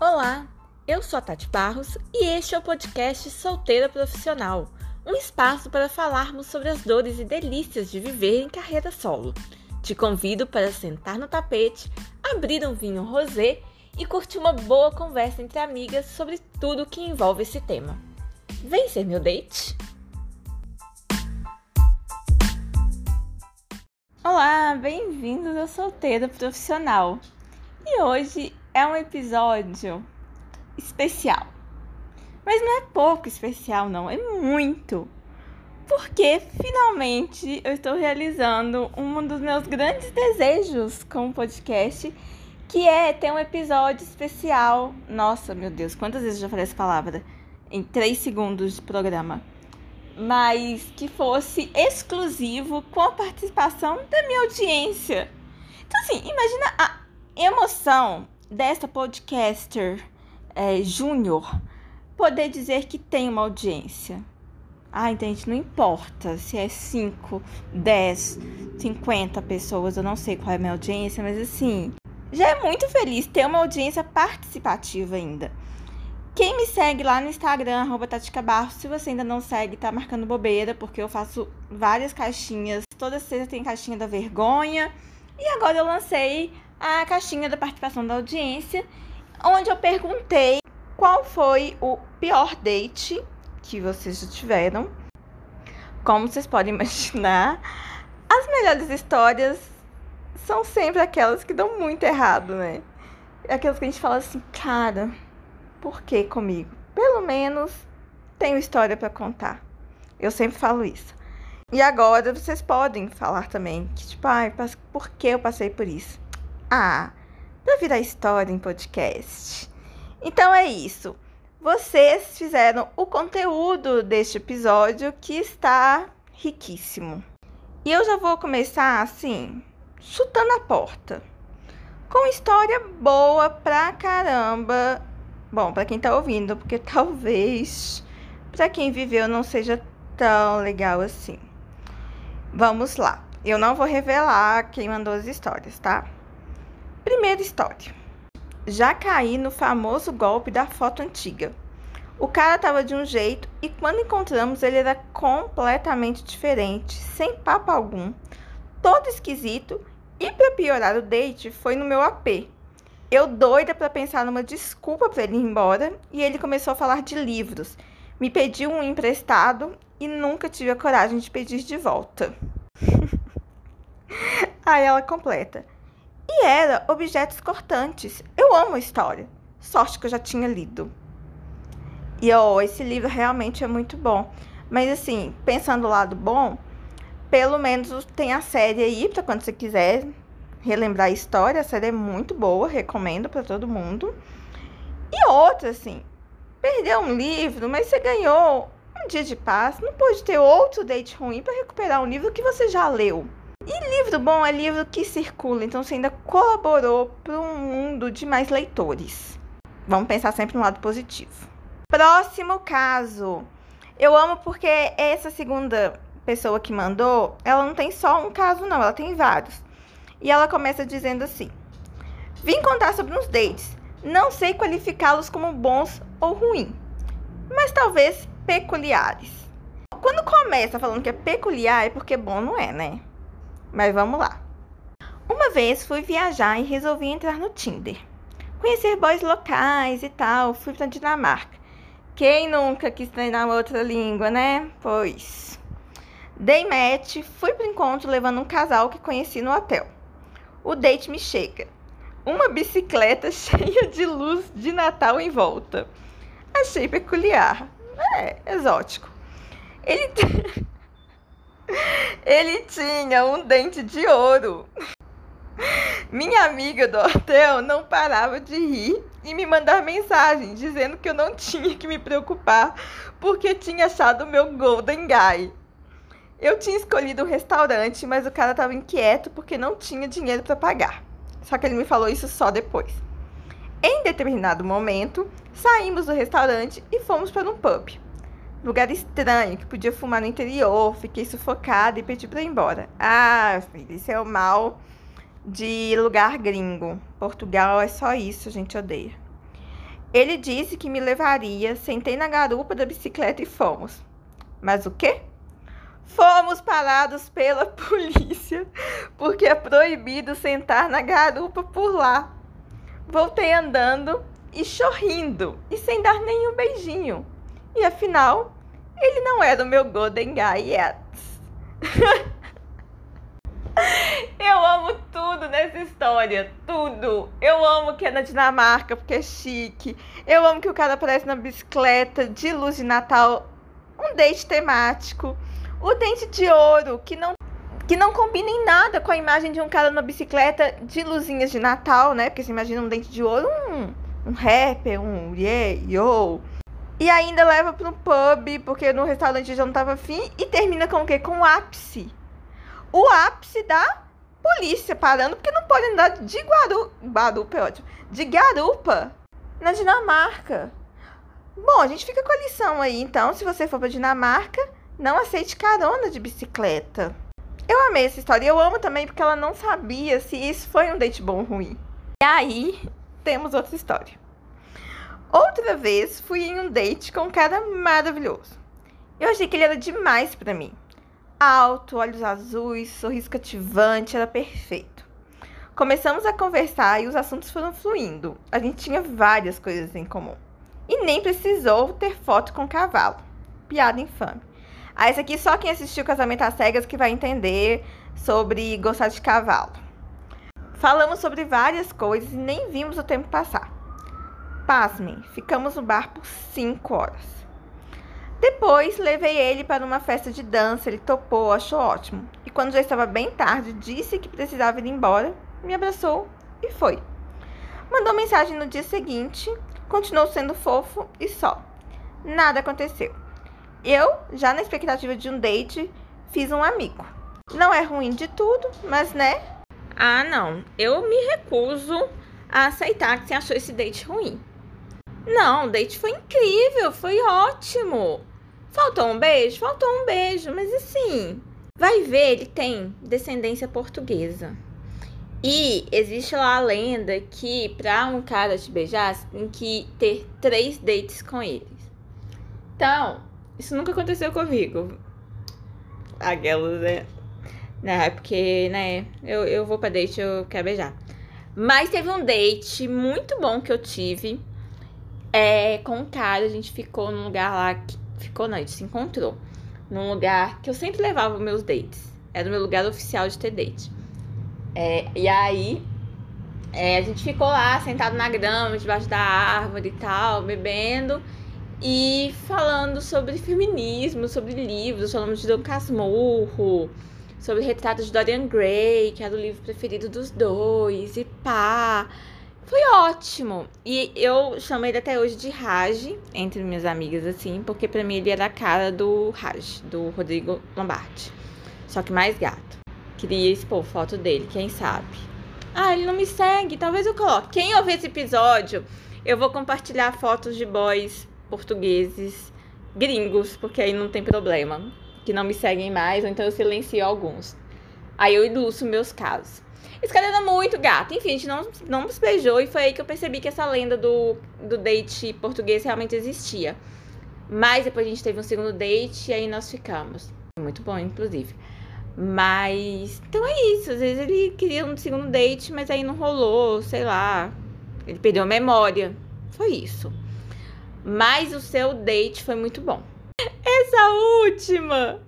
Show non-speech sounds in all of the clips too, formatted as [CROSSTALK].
Olá, eu sou a Tati Barros e este é o podcast Solteira Profissional, um espaço para falarmos sobre as dores e delícias de viver em carreira solo. Te convido para sentar no tapete, abrir um vinho rosé e curtir uma boa conversa entre amigas sobre tudo que envolve esse tema. Vem ser meu date? Olá, bem-vindos ao Solteira Profissional. E hoje é um episódio especial. Mas não é pouco especial, não, é muito. Porque finalmente eu estou realizando um dos meus grandes desejos com o podcast, que é ter um episódio especial. Nossa, meu Deus, quantas vezes eu já falei essa palavra? Em três segundos de programa. Mas que fosse exclusivo com a participação da minha audiência. Então, assim, imagina a emoção desta podcaster é, júnior poder dizer que tem uma audiência. Ah, gente, não importa se é 5, 10, 50 pessoas, eu não sei qual é a minha audiência, mas assim, já é muito feliz ter uma audiência participativa ainda. Quem me segue lá no Instagram, arroba Tatica Barros, se você ainda não segue, tá marcando bobeira, porque eu faço várias caixinhas. Toda sexta tem caixinha da vergonha. E agora eu lancei a caixinha da participação da audiência, onde eu perguntei qual foi o pior date que vocês já tiveram. Como vocês podem [LAUGHS] imaginar, as melhores histórias são sempre aquelas que dão muito errado, né? Aquelas que a gente fala assim, cara, por que comigo? Pelo menos tenho história para contar. Eu sempre falo isso. E agora vocês podem falar também que, tipo, ai, por que eu passei por isso? Ah, para virar história em podcast. Então é isso. Vocês fizeram o conteúdo deste episódio que está riquíssimo. E eu já vou começar assim, chutando a porta. Com história boa pra caramba. Bom, para quem tá ouvindo, porque [LAUGHS] talvez para quem viveu não seja tão legal assim. Vamos lá. Eu não vou revelar quem mandou as histórias, tá? Primeira história. Já caí no famoso golpe da foto antiga. O cara tava de um jeito e quando encontramos ele era completamente diferente, sem papo algum, todo esquisito e para piorar o date foi no meu AP. Eu doida para pensar numa desculpa para ele ir embora e ele começou a falar de livros. Me pediu um emprestado e nunca tive a coragem de pedir de volta. [LAUGHS] Aí ela completa e era Objetos Cortantes. Eu amo a história. Sorte que eu já tinha lido. E oh, esse livro realmente é muito bom. Mas assim, pensando do lado bom, pelo menos tem a série aí para quando você quiser relembrar a história. A série é muito boa, recomendo para todo mundo. E outra, assim, perdeu um livro, mas você ganhou um dia de paz. Não pode ter outro date ruim para recuperar um livro que você já leu. E livro bom é livro que circula, então você ainda colaborou para um mundo de mais leitores. Vamos pensar sempre no lado positivo. Próximo caso. Eu amo porque essa segunda pessoa que mandou, ela não tem só um caso, não, ela tem vários. E ela começa dizendo assim: Vim contar sobre uns dates. Não sei qualificá-los como bons ou ruins, mas talvez peculiares. Quando começa falando que é peculiar, é porque bom não é, né? Mas vamos lá. Uma vez fui viajar e resolvi entrar no Tinder. Conhecer boys locais e tal, fui pra Dinamarca. Quem nunca quis treinar outra língua, né? Pois. Dei match, fui pro encontro levando um casal que conheci no hotel. O date me chega. Uma bicicleta [LAUGHS] cheia de luz de Natal em volta. Achei peculiar. É, exótico. Ele. [LAUGHS] Ele tinha um dente de ouro. Minha amiga do hotel não parava de rir e me mandar mensagem dizendo que eu não tinha que me preocupar porque tinha achado o meu Golden Guy. Eu tinha escolhido o um restaurante, mas o cara estava inquieto porque não tinha dinheiro para pagar. Só que ele me falou isso só depois. Em determinado momento, saímos do restaurante e fomos para um pub lugar estranho, que podia fumar no interior, fiquei sufocada e pedi para ir embora. Ah, filho, isso é o mal de lugar gringo. Portugal é só isso, a gente odeia. Ele disse que me levaria, sentei na garupa da bicicleta e fomos. Mas o quê? Fomos parados pela [LAUGHS] polícia, porque é proibido sentar na garupa por lá. Voltei andando e chorrindo, e sem dar nenhum beijinho. E afinal, ele não era o meu Golden Guy yet. [LAUGHS] Eu amo tudo nessa história, tudo. Eu amo que é na Dinamarca, porque é chique. Eu amo que o cara aparece na bicicleta de luz de Natal, um date temático. O dente de ouro, que não que não combina em nada com a imagem de um cara na bicicleta de luzinhas de Natal, né? Porque você imagina um dente de ouro, um, um rapper, um yeah, yo. E ainda leva para pub, porque no restaurante já não tava afim. E termina com o quê? Com o ápice. O ápice da polícia parando, porque não pode andar de guaru... Guarupa é ótimo. De garupa na Dinamarca. Bom, a gente fica com a lição aí, então. Se você for pra Dinamarca, não aceite carona de bicicleta. Eu amei essa história. E eu amo também porque ela não sabia se isso foi um date bom ou ruim. E aí, temos outra história. Outra vez, fui em um date com um cara maravilhoso. Eu achei que ele era demais para mim. Alto, olhos azuis, sorriso cativante, era perfeito. Começamos a conversar e os assuntos foram fluindo. A gente tinha várias coisas em comum. E nem precisou ter foto com cavalo. Piada infame. Ah, esse aqui só quem assistiu Casamento às Cegas que vai entender sobre gostar de cavalo. Falamos sobre várias coisas e nem vimos o tempo passar. Pasmem, ficamos no bar por cinco horas. Depois, levei ele para uma festa de dança, ele topou, achou ótimo. E quando já estava bem tarde, disse que precisava ir embora, me abraçou e foi. Mandou mensagem no dia seguinte, continuou sendo fofo e só. Nada aconteceu. Eu, já na expectativa de um date, fiz um amigo. Não é ruim de tudo, mas né? Ah, não. Eu me recuso a aceitar que você achou esse date ruim. Não, o date foi incrível, foi ótimo. Faltou um beijo? Faltou um beijo, mas assim, vai ver, ele tem descendência portuguesa. E existe lá a lenda que pra um cara te beijar, você tem que ter três dates com eles. Então, isso nunca aconteceu comigo. Aquelas, né? Não, é porque, né, eu, eu vou pra date, eu quero beijar. Mas teve um date muito bom que eu tive é, com um cara. A gente ficou num lugar lá. Que, ficou, não, a gente se encontrou. Num lugar que eu sempre levava meus dates. Era o meu lugar oficial de ter date. É, e aí, é, a gente ficou lá, sentado na grama, debaixo da árvore e tal, bebendo e falando sobre feminismo, sobre livros, falamos de Dom Casmurro, sobre retratos de Dorian Gray, que era o livro preferido dos dois, e pá. Foi ótimo. E eu chamei ele até hoje de Raj, entre minhas amigas, assim, porque para mim ele era a cara do Raj, do Rodrigo Lombardi. Só que mais gato. Queria expor foto dele, quem sabe. Ah, ele não me segue, talvez eu coloque. Quem ouvir esse episódio, eu vou compartilhar fotos de boys portugueses gringos, porque aí não tem problema, que não me seguem mais, ou então eu silencio alguns. Aí eu ilustro meus casos. Era muito gato. Enfim, a gente não, não nos beijou e foi aí que eu percebi que essa lenda do, do date português realmente existia. Mas depois a gente teve um segundo date e aí nós ficamos. Muito bom, inclusive. Mas. Então é isso. Às vezes ele queria um segundo date, mas aí não rolou, sei lá. Ele perdeu a memória. Foi isso. Mas o seu date foi muito bom. [LAUGHS] Essa última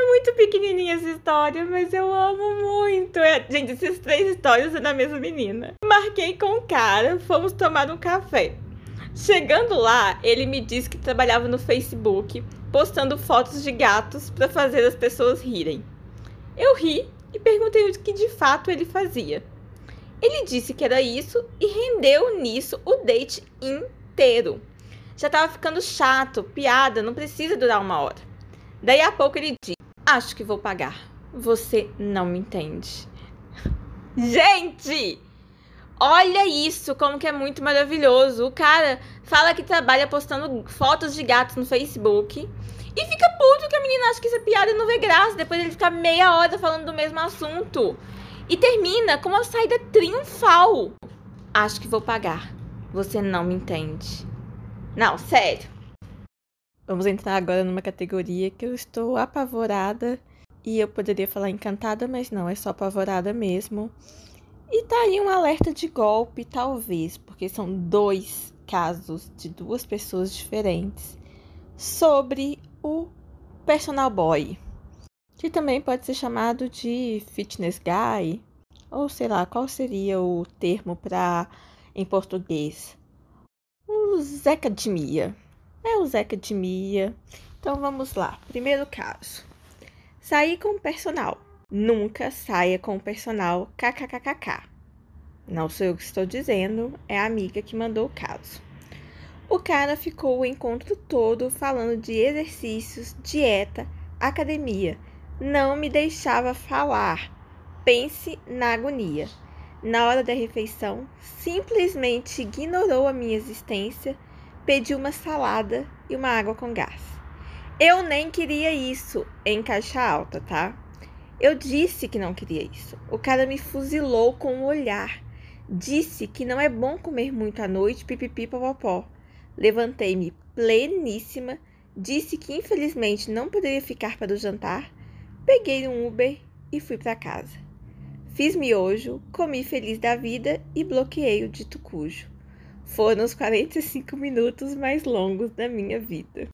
é muito pequenininha essa história, mas eu amo muito. É, gente, essas três histórias são da mesma menina. Marquei com o cara, fomos tomar um café. Chegando lá, ele me disse que trabalhava no Facebook, postando fotos de gatos para fazer as pessoas rirem. Eu ri e perguntei o que de fato ele fazia. Ele disse que era isso e rendeu nisso o date inteiro. Já tava ficando chato, piada, não precisa durar uma hora. Daí a pouco ele diz: Acho que vou pagar. Você não me entende. Gente! Olha isso, como que é muito maravilhoso. O cara fala que trabalha postando fotos de gatos no Facebook e fica puto que a menina acha que isso é piada e não vê graça. Depois ele fica meia hora falando do mesmo assunto. E termina com uma saída triunfal. Acho que vou pagar. Você não me entende. Não, sério. Vamos entrar agora numa categoria que eu estou apavorada e eu poderia falar encantada, mas não, é só apavorada mesmo. E tá aí um alerta de golpe, talvez, porque são dois casos de duas pessoas diferentes sobre o personal boy, que também pode ser chamado de fitness guy, ou sei lá, qual seria o termo para em português? O Zé Academia. É o Zé Academia. Então vamos lá. Primeiro caso. Sair com o personal. Nunca saia com o personal kkkk. Não sou eu que estou dizendo, é a amiga que mandou o caso. O cara ficou o encontro todo falando de exercícios, dieta, academia. Não me deixava falar. Pense na agonia. Na hora da refeição, simplesmente ignorou a minha existência, pediu uma salada e uma água com gás. Eu nem queria isso em caixa alta, tá? Eu disse que não queria isso. O cara me fuzilou com o um olhar. Disse que não é bom comer muito à noite, pipipi popopó. Levantei-me pleníssima, disse que infelizmente não poderia ficar para o jantar, peguei um Uber e fui para casa. Fiz miojo, comi feliz da vida e bloqueei o dito cujo. Foram os 45 minutos mais longos da minha vida.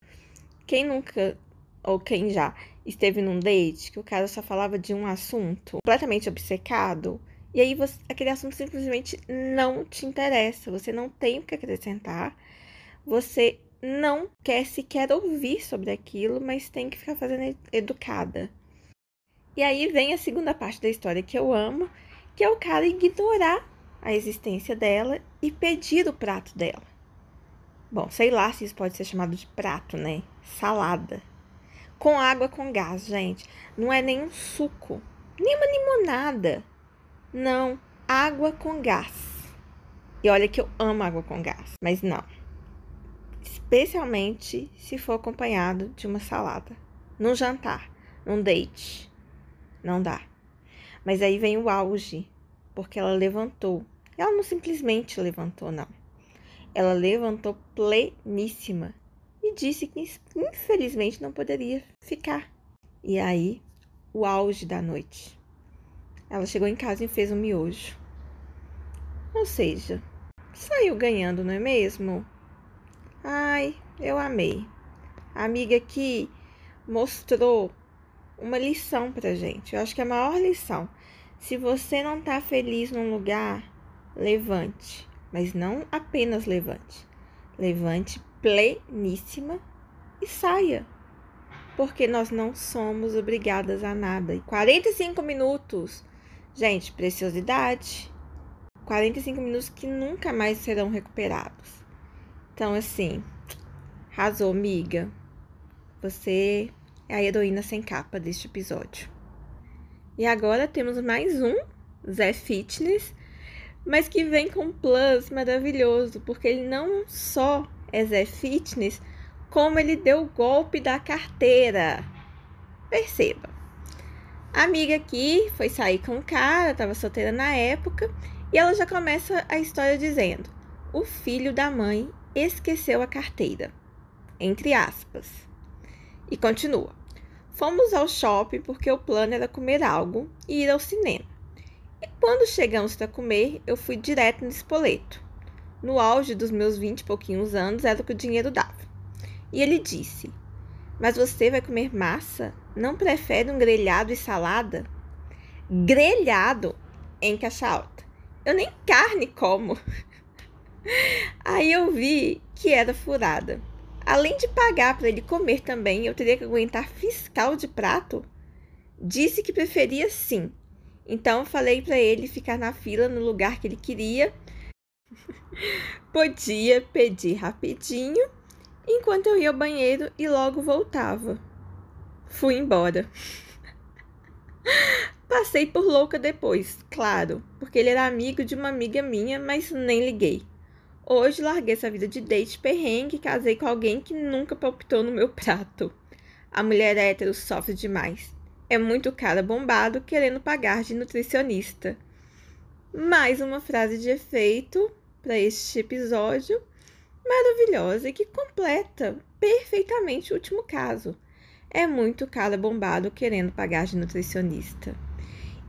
Quem nunca, ou quem já, esteve num date que o cara só falava de um assunto completamente obcecado, e aí você, aquele assunto simplesmente não te interessa, você não tem o que acrescentar, você não quer sequer ouvir sobre aquilo, mas tem que ficar fazendo educada. E aí vem a segunda parte da história que eu amo, que é o cara ignorar a existência dela e pedir o prato dela. Bom, sei lá se isso pode ser chamado de prato, né? Salada. Com água com gás, gente. Não é nem um suco, nem uma limonada. Não, água com gás. E olha que eu amo água com gás, mas não. Especialmente se for acompanhado de uma salada. Num jantar, num date não dá. Mas aí vem o auge, porque ela levantou. Ela não simplesmente levantou, não. Ela levantou pleníssima e disse que infelizmente não poderia ficar. E aí, o auge da noite. Ela chegou em casa e fez um miojo. Ou seja, saiu ganhando, não é mesmo? Ai, eu amei. A amiga aqui mostrou uma lição pra gente. Eu acho que é a maior lição. Se você não tá feliz num lugar, levante. Mas não apenas levante. Levante pleníssima e saia. Porque nós não somos obrigadas a nada. E 45 minutos, gente, preciosidade. 45 minutos que nunca mais serão recuperados. Então, assim, arrasou, amiga. Você é a heroína sem capa deste episódio. E agora temos mais um, Zé Fitness, mas que vem com um plus maravilhoso, porque ele não só é Zé Fitness, como ele deu o golpe da carteira. Perceba. A amiga aqui foi sair com o cara, estava solteira na época, e ela já começa a história dizendo: o filho da mãe esqueceu a carteira. Entre aspas. E continua. Fomos ao shopping porque o plano era comer algo e ir ao cinema. E quando chegamos para comer, eu fui direto no espoleto. No auge dos meus vinte e pouquinhos anos era o que o dinheiro dava. E ele disse: Mas você vai comer massa? Não prefere um grelhado e salada? Grelhado em caixa alta. Eu nem carne como. [LAUGHS] Aí eu vi que era furada. Além de pagar para ele comer também, eu teria que aguentar fiscal de prato? Disse que preferia sim. Então falei para ele ficar na fila no lugar que ele queria. [LAUGHS] Podia pedir rapidinho, enquanto eu ia ao banheiro e logo voltava. Fui embora. [LAUGHS] Passei por louca depois, claro, porque ele era amigo de uma amiga minha, mas nem liguei. Hoje larguei essa vida de date perrengue e casei com alguém que nunca palpitou no meu prato. A mulher hétero sofre demais. É muito cara bombado querendo pagar de nutricionista. Mais uma frase de efeito para este episódio maravilhosa e que completa perfeitamente o último caso. É muito cara bombado querendo pagar de nutricionista.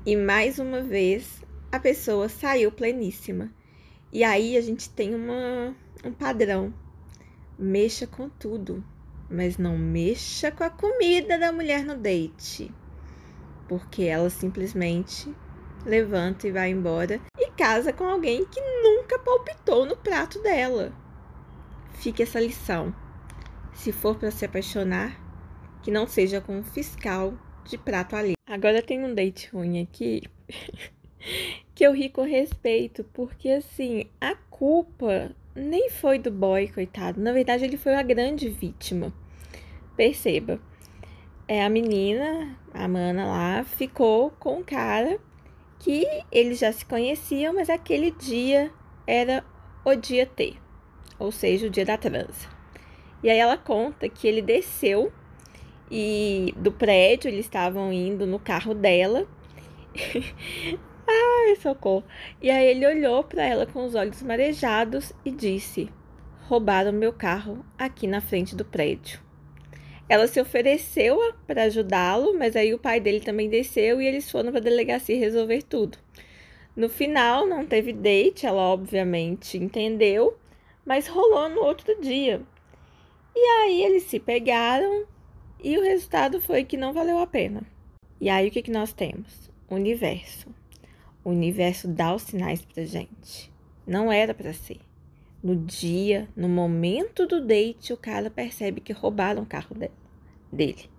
E mais uma vez, a pessoa saiu pleníssima. E aí a gente tem uma, um padrão. Mexa com tudo, mas não mexa com a comida da mulher no date. Porque ela simplesmente levanta e vai embora e casa com alguém que nunca palpitou no prato dela. Fique essa lição. Se for para se apaixonar, que não seja com um fiscal de prato ali. Agora tem um date ruim aqui [LAUGHS] que eu ri com respeito, porque assim, a culpa nem foi do boy, coitado. Na verdade, ele foi a grande vítima. Perceba. É a menina, a mana lá, ficou com um cara que eles já se conheciam, mas aquele dia era o dia T, ou seja, o dia da transa. E aí ela conta que ele desceu e do prédio, eles estavam indo no carro dela. [LAUGHS] Ai, socorro. E aí ele olhou para ela com os olhos marejados e disse: Roubaram meu carro aqui na frente do prédio. Ela se ofereceu para ajudá-lo, mas aí o pai dele também desceu e eles foram para a delegacia resolver tudo. No final, não teve date, ela obviamente entendeu, mas rolou no outro dia. E aí eles se pegaram e o resultado foi que não valeu a pena. E aí o que, que nós temos? Universo. O universo dá os sinais pra gente. Não era para ser. No dia, no momento do date, o cara percebe que roubaram o carro de dele.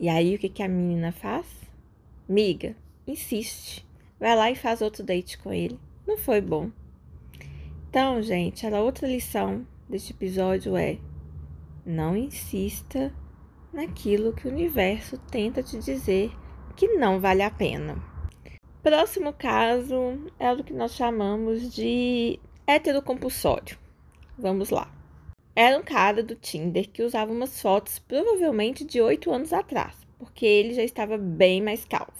E aí o que, que a menina faz? Miga, insiste. Vai lá e faz outro date com ele. Não foi bom. Então, gente, a outra lição deste episódio é: não insista naquilo que o universo tenta te dizer que não vale a pena. Próximo caso é o que nós chamamos de Heterocompulsório. Vamos lá. Era um cara do Tinder que usava umas fotos provavelmente de 8 anos atrás, porque ele já estava bem mais calvo.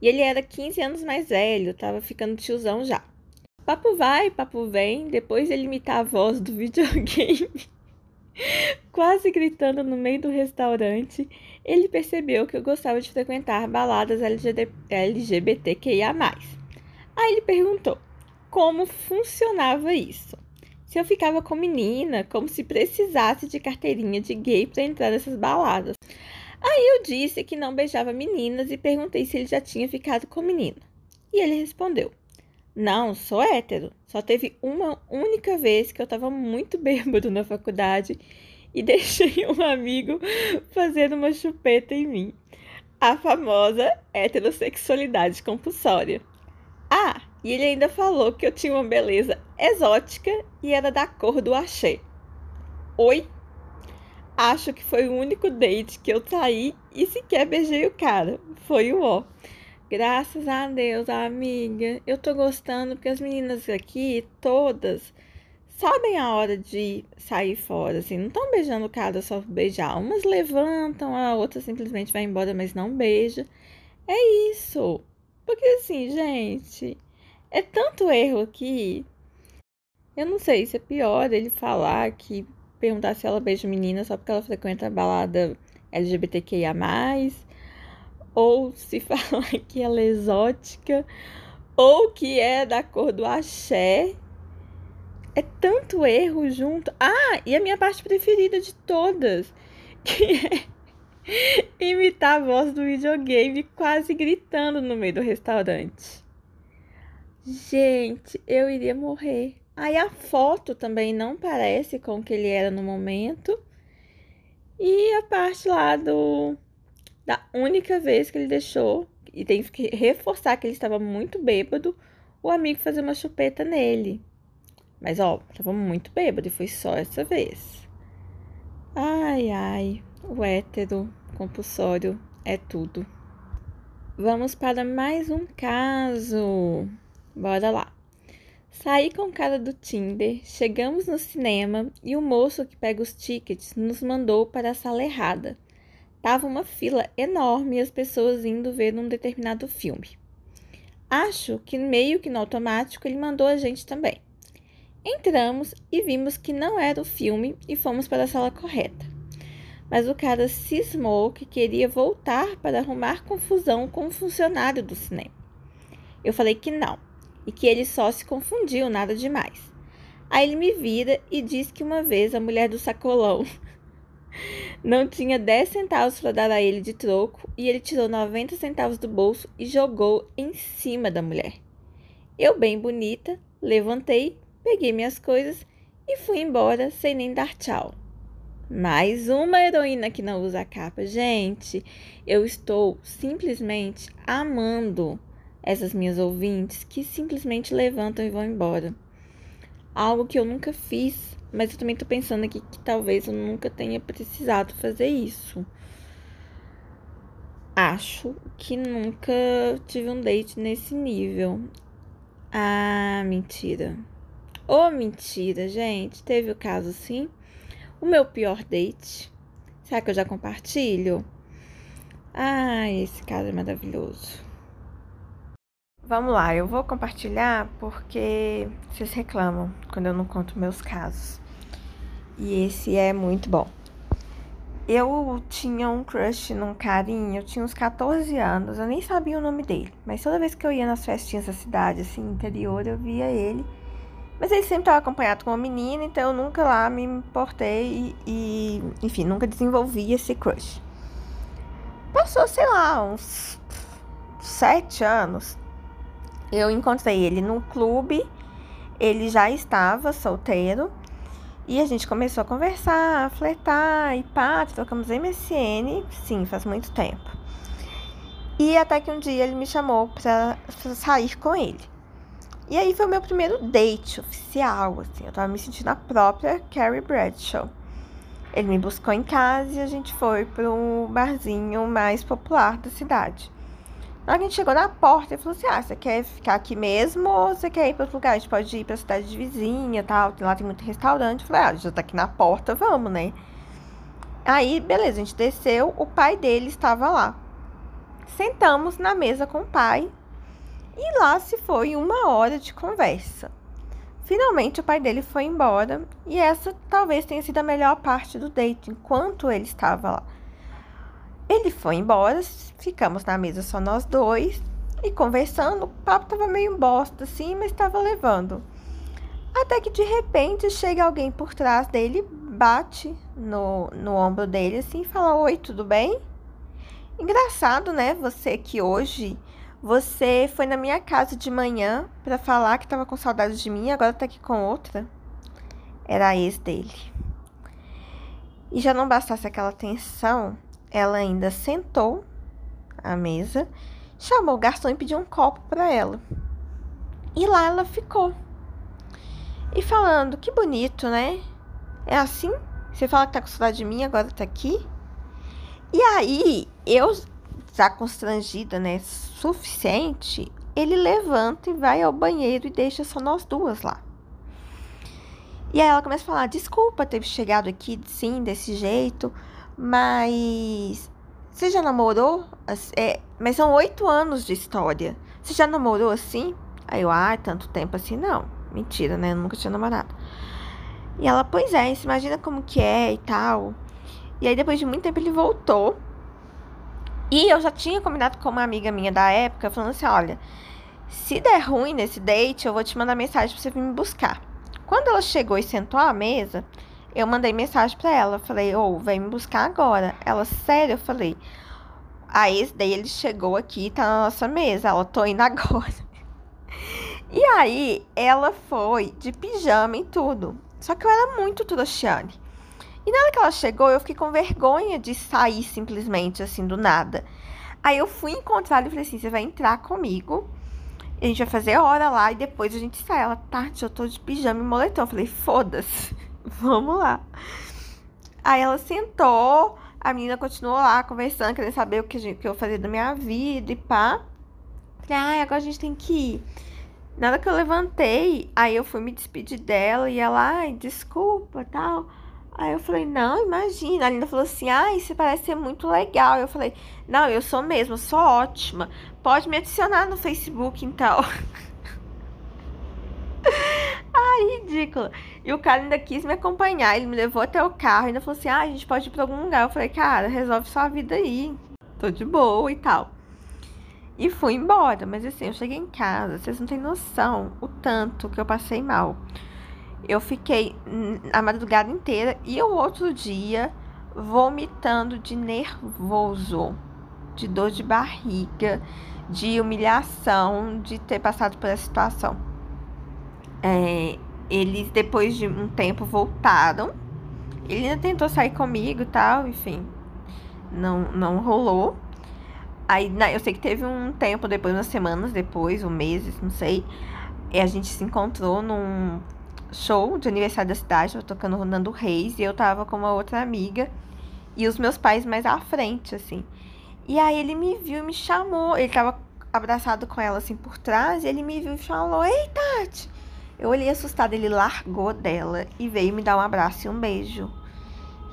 E ele era 15 anos mais velho, estava ficando tiozão já. Papo vai, papo vem, depois ele imitar a voz do [LAUGHS] videogame, quase gritando no meio do restaurante, ele percebeu que eu gostava de frequentar baladas LGBTQIA+. Aí ele perguntou: como funcionava isso. Se eu ficava com menina, como se precisasse de carteirinha de gay para entrar nessas baladas. Aí eu disse que não beijava meninas e perguntei se ele já tinha ficado com menina. E ele respondeu: Não, sou hétero. Só teve uma única vez que eu estava muito [LAUGHS] bêbado na faculdade e deixei um amigo fazendo uma chupeta em mim. A famosa heterossexualidade compulsória. Ah, e ele ainda falou que eu tinha uma beleza exótica e era da cor do axé. Oi? Acho que foi o único date que eu saí e sequer beijei o cara. Foi o ó. Graças a Deus, amiga. Eu tô gostando porque as meninas aqui, todas, sabem a hora de sair fora, assim. Não estão beijando o cara só beijar. Umas levantam, a outra simplesmente vai embora, mas não beija. É isso. Porque assim, gente, é tanto erro aqui. Eu não sei se é pior ele falar que perguntar se ela beija menina só porque ela frequenta a balada LGBTQIA, ou se [LAUGHS] falar que ela é exótica, ou que é da cor do axé. É tanto erro junto. Ah, e a minha parte preferida de todas, [LAUGHS] que é imitar a voz do videogame quase gritando no meio do restaurante. Gente, eu iria morrer. Aí a foto também não parece com o que ele era no momento. E a parte lá do da única vez que ele deixou, e tem que reforçar que ele estava muito bêbado, o amigo fazer uma chupeta nele. Mas ó, estava muito bêbado e foi só essa vez. Ai, ai, o hétero compulsório é tudo. Vamos para mais um caso. Bora lá. Saí com o cara do Tinder, chegamos no cinema e o moço que pega os tickets nos mandou para a sala errada. Tava uma fila enorme e as pessoas indo ver um determinado filme. Acho que meio que no automático ele mandou a gente também. Entramos e vimos que não era o filme e fomos para a sala correta. Mas o cara cismou que queria voltar para arrumar confusão com o funcionário do cinema. Eu falei que não e que ele só se confundiu, nada demais. Aí ele me vira e diz que uma vez a mulher do sacolão não tinha 10 centavos para dar a ele de troco e ele tirou 90 centavos do bolso e jogou em cima da mulher. Eu, bem bonita, levantei, peguei minhas coisas e fui embora sem nem dar tchau. Mais uma heroína que não usa capa. Gente, eu estou simplesmente amando essas minhas ouvintes que simplesmente levantam e vão embora. Algo que eu nunca fiz mas eu também tô pensando aqui que talvez eu nunca tenha precisado fazer isso. Acho que nunca tive um date nesse nível. Ah, mentira. Ô, oh, mentira, gente. Teve o caso sim. O meu pior date. Será que eu já compartilho? Ah, esse caso é maravilhoso. Vamos lá, eu vou compartilhar porque vocês reclamam quando eu não conto meus casos. E esse é muito bom. Eu tinha um crush num carinho, eu tinha uns 14 anos, eu nem sabia o nome dele. Mas toda vez que eu ia nas festinhas da cidade, assim, interior, eu via ele. Mas ele sempre estava acompanhado com uma menina, então eu nunca lá me importei e, e, enfim, nunca desenvolvi esse crush. Passou, sei lá, uns sete anos. Eu encontrei ele num clube, ele já estava solteiro. E a gente começou a conversar, a flertar e pá, trocamos MSN, sim, faz muito tempo. E até que um dia ele me chamou pra, sair com ele. E aí foi o meu primeiro date oficial, assim. Eu tava me sentindo a própria Carrie Bradshaw. Ele me buscou em casa e a gente foi pro barzinho mais popular da cidade. A gente chegou na porta, ele falou assim: Ah, você quer ficar aqui mesmo ou você quer ir para outro lugar? A gente pode ir para a cidade de vizinha e tal. Lá tem muito restaurante. Eu falei: Ah, já tá aqui na porta, vamos, né? Aí, beleza, a gente desceu. O pai dele estava lá. Sentamos na mesa com o pai e lá se foi uma hora de conversa. Finalmente o pai dele foi embora e essa talvez tenha sido a melhor parte do date, enquanto ele estava lá. Ele foi embora, ficamos na mesa só nós dois e conversando. O papo tava meio bosta assim, mas estava levando. Até que de repente chega alguém por trás dele, bate no, no ombro dele assim e fala: Oi, tudo bem? Engraçado, né? Você que hoje você foi na minha casa de manhã para falar que tava com saudade de mim, agora tá aqui com outra. Era a ex dele. E já não bastasse aquela tensão, ela ainda sentou à mesa, chamou o garçom e pediu um copo para ela. E lá ela ficou. E falando, que bonito, né? É assim? Você fala que tá com saudade de mim, agora tá aqui? E aí, eu, já constrangida, né? Suficiente, ele levanta e vai ao banheiro e deixa só nós duas lá. E aí ela começa a falar: desculpa ter chegado aqui, sim, desse jeito. Mas você já namorou? É, mas são oito anos de história. Você já namorou assim? Aí eu, ah, tanto tempo assim, não. Mentira, né? Eu nunca tinha namorado. E ela, pois é, você imagina como que é e tal. E aí, depois de muito tempo, ele voltou. E eu já tinha combinado com uma amiga minha da época, falando assim: olha, se der ruim nesse date, eu vou te mandar mensagem pra você vir me buscar. Quando ela chegou e sentou à mesa, eu mandei mensagem para ela, falei, ô, oh, vem me buscar agora. Ela, sério, eu falei. Aí daí ele chegou aqui, tá na nossa mesa. Ela, tô indo agora. [LAUGHS] E aí ela foi de pijama e tudo. Só que eu era muito trouxiane. E na hora que ela chegou, eu fiquei com vergonha de sair simplesmente assim do nada. Aí eu fui encontrar ela e falei assim: você vai entrar comigo. A gente vai fazer hora lá e depois a gente sai. Ela, tarde, eu tô de pijama e moletom. Eu falei, foda-se. [LAUGHS] Vamos lá. Aí ela sentou, a menina continuou lá conversando, querendo saber o que, gente, que eu fazia da minha vida e pá. Falei, ai, agora a gente tem que ir. Na hora que eu levantei, aí eu fui me despedir dela e ela, ai, desculpa, tal. Aí eu falei, não, imagina. A Linda falou assim, ai, você parece ser muito legal. Eu falei, não, eu sou mesmo, eu sou ótima. Pode me adicionar no Facebook, então. [LAUGHS] história ridícula. E o cara ainda quis me acompanhar, ele me levou até o carro, ainda falou assim: ah, a gente pode ir pra algum lugar. Eu falei, cara, resolve sua vida aí, tô de boa e tal. E fui embora, mas assim, eu cheguei em casa, vocês não têm noção o tanto que eu passei mal. Eu fiquei a madrugada inteira e o outro dia vomitando de nervoso, de dor de barriga, de humilhação de ter passado por essa situação. É, eles, depois de um tempo, voltaram. Ele ainda tentou sair comigo e tal, enfim. Não, não rolou. Aí eu sei que teve um tempo depois, umas semanas depois, ou meses, não sei. E a gente se encontrou num show de aniversário da cidade, eu tocando Ronaldo Reis, e eu tava com uma outra amiga. E os meus pais mais à frente, assim. E aí ele me viu e me chamou. Ele tava abraçado com ela assim por trás, e ele me viu e falou: Ei, Tati! Eu olhei assustada, ele largou dela e veio me dar um abraço e um beijo.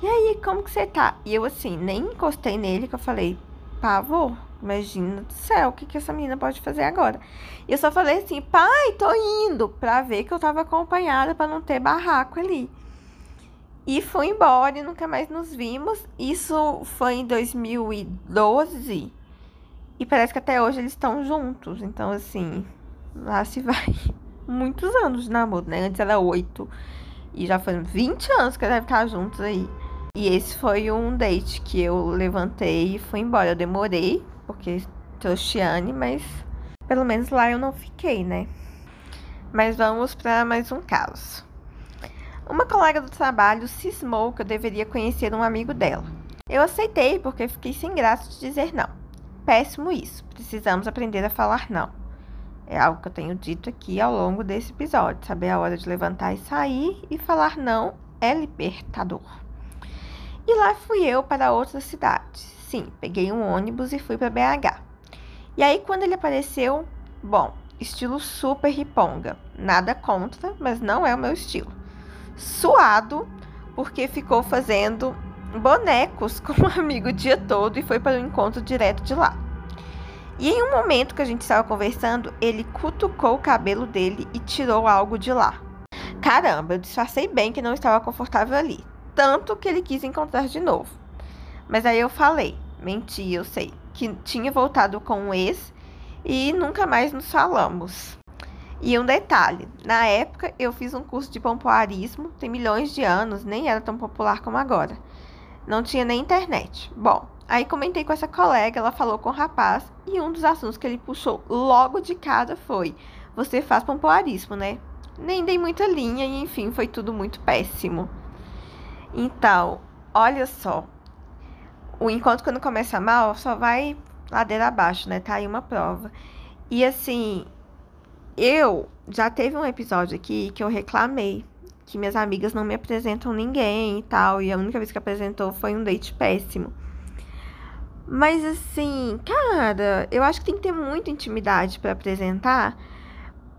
E aí, como que você tá? E eu assim, nem encostei nele que eu falei, pavor, imagina do céu, o que, que essa menina pode fazer agora? E eu só falei assim, pai, tô indo, pra ver que eu tava acompanhada para não ter barraco ali. E fui embora e nunca mais nos vimos. Isso foi em 2012. E parece que até hoje eles estão juntos. Então, assim, lá se vai muitos anos de namoro, né? Antes era oito. E já foram 20 anos que devem estar juntos aí. E esse foi um date que eu levantei e fui embora. Eu demorei, porque trouxe mas pelo menos lá eu não fiquei, né? Mas vamos para mais um caso. Uma colega do trabalho cismou que eu deveria conhecer um amigo dela. Eu aceitei porque fiquei sem graça de dizer não. Péssimo isso. Precisamos aprender a falar não. É algo que eu tenho dito aqui ao longo desse episódio. Saber a hora de levantar e sair e falar não é libertador. E lá fui eu para outra cidade. Sim, peguei um ônibus e fui para BH. E aí, quando ele apareceu, bom, estilo super riponga. Nada contra, mas não é o meu estilo. Suado, porque ficou fazendo bonecos [LAUGHS] com um amigo o dia todo e foi para o encontro direto de lá. E em um momento que a gente estava conversando, ele cutucou o cabelo dele e tirou algo de lá. Caramba, eu disfarcei bem que não estava confortável ali. Tanto que ele quis encontrar de novo. Mas aí eu falei, menti, eu sei, que tinha voltado com um ex e nunca mais nos falamos. E um detalhe, na época eu fiz um curso de pompoarismo, tem milhões de anos, nem era tão popular como agora. Não tinha nem internet. Bom, Aí comentei com essa colega, ela falou com o rapaz, e um dos assuntos que ele puxou logo de cara foi: Você faz pompoarismo, né? Nem dei muita linha e enfim, foi tudo muito péssimo. Então, olha só. O encontro quando começa mal só vai ladeira abaixo, né? Tá aí uma prova. E assim, eu já teve um episódio aqui que eu reclamei que minhas amigas não me apresentam ninguém e tal, e a única vez que apresentou foi um date péssimo. Mas assim, cara, eu acho que tem que ter muita intimidade para apresentar,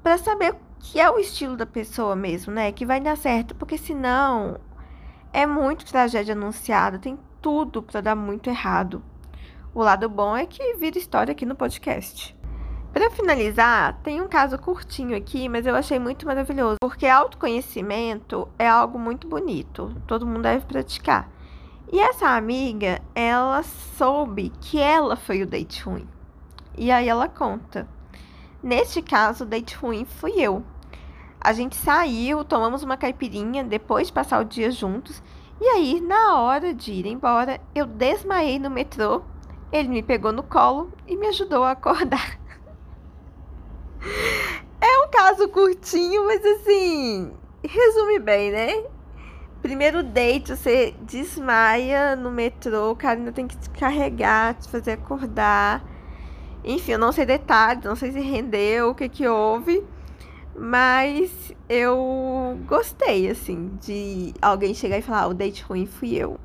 para saber que é o estilo da pessoa mesmo, né? Que vai dar certo, porque senão é muito tragédia anunciada, tem tudo para dar muito errado. O lado bom é que vira história aqui no podcast. Para finalizar, tem um caso curtinho aqui, mas eu achei muito maravilhoso, porque autoconhecimento é algo muito bonito, todo mundo deve praticar. E essa amiga, ela soube que ela foi o date ruim. E aí ela conta. Neste caso, o date ruim fui eu. A gente saiu, tomamos uma caipirinha depois de passar o dia juntos. E aí, na hora de ir embora, eu desmaiei no metrô. Ele me pegou no colo e me ajudou a acordar. [LAUGHS] É um caso curtinho, mas assim, resume bem, né? Primeiro date, você desmaia no metrô, o cara ainda tem que te carregar, te fazer acordar. Enfim, eu não sei detalhes, não sei se rendeu, o que que houve. Mas eu gostei, assim, de alguém chegar e falar: ah, o date ruim fui eu.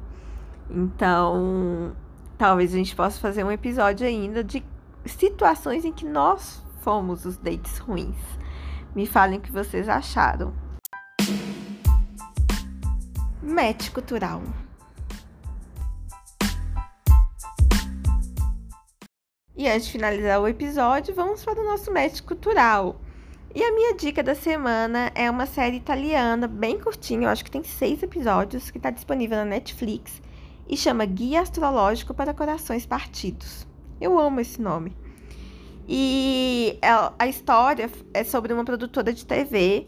Então, talvez a gente possa fazer um episódio ainda de situações em que nós fomos os dates ruins. Me falem o que vocês acharam match cultural. E antes de finalizar o episódio, vamos para o nosso match cultural. E a minha dica da semana é uma série italiana bem curtinha, eu acho que tem seis episódios, que está disponível na Netflix e chama Guia Astrológico para Corações Partidos. Eu amo esse nome. E é, a história é sobre uma produtora de TV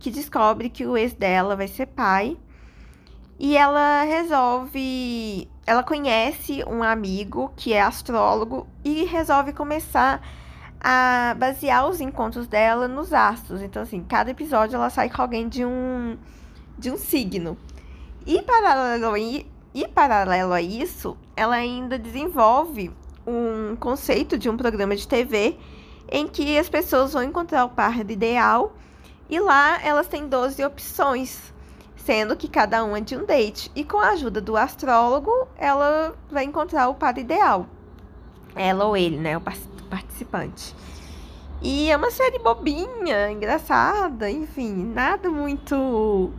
que descobre que o ex dela vai ser pai. E ela resolve. Ela conhece um amigo que é astrólogo e resolve começar a basear os encontros dela nos astros. Então, assim, cada episódio ela sai com alguém de um, de um signo. E paralelo, a, e paralelo a isso, ela ainda desenvolve um conceito de um programa de TV em que as pessoas vão encontrar o par ideal e lá elas têm 12 opções, sendo que cada uma é de um date. E com a ajuda do astrólogo, ela vai encontrar o par ideal. Ela ou ele, né? O participante. E é uma série bobinha, engraçada, enfim, nada muito.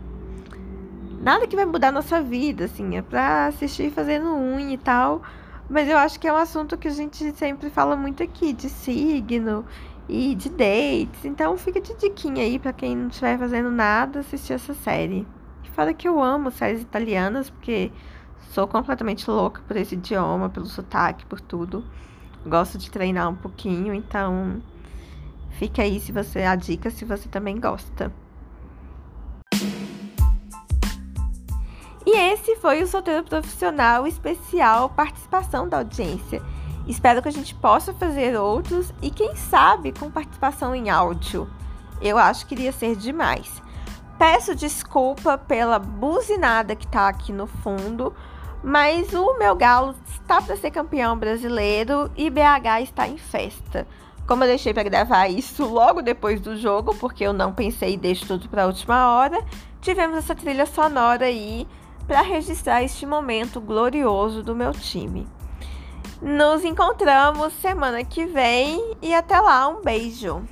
Nada que vai mudar nossa vida, assim. É pra assistir fazendo unha e tal. Mas eu acho que é um assunto que a gente sempre fala muito aqui, de signo e de dates. Então fica de diquinha aí para quem não estiver fazendo nada assistir essa série. Fala que eu amo séries italianas, porque sou completamente louca por esse idioma, pelo sotaque, por tudo. Gosto de treinar um pouquinho, então fica aí se você a dica se você também gosta. E esse foi o Solteiro Profissional especial participação da audiência. Espero que a gente possa fazer outros e quem sabe com participação em áudio. Eu acho que iria ser demais. Peço desculpa pela buzinada que tá aqui no fundo, mas o meu galo está para ser campeão brasileiro e BH está em festa. Como eu deixei para gravar isso logo depois do jogo, porque eu não pensei e deixo tudo para a última hora, tivemos essa trilha sonora aí para registrar este momento glorioso do meu time. Nos encontramos semana que vem e até lá, um beijo!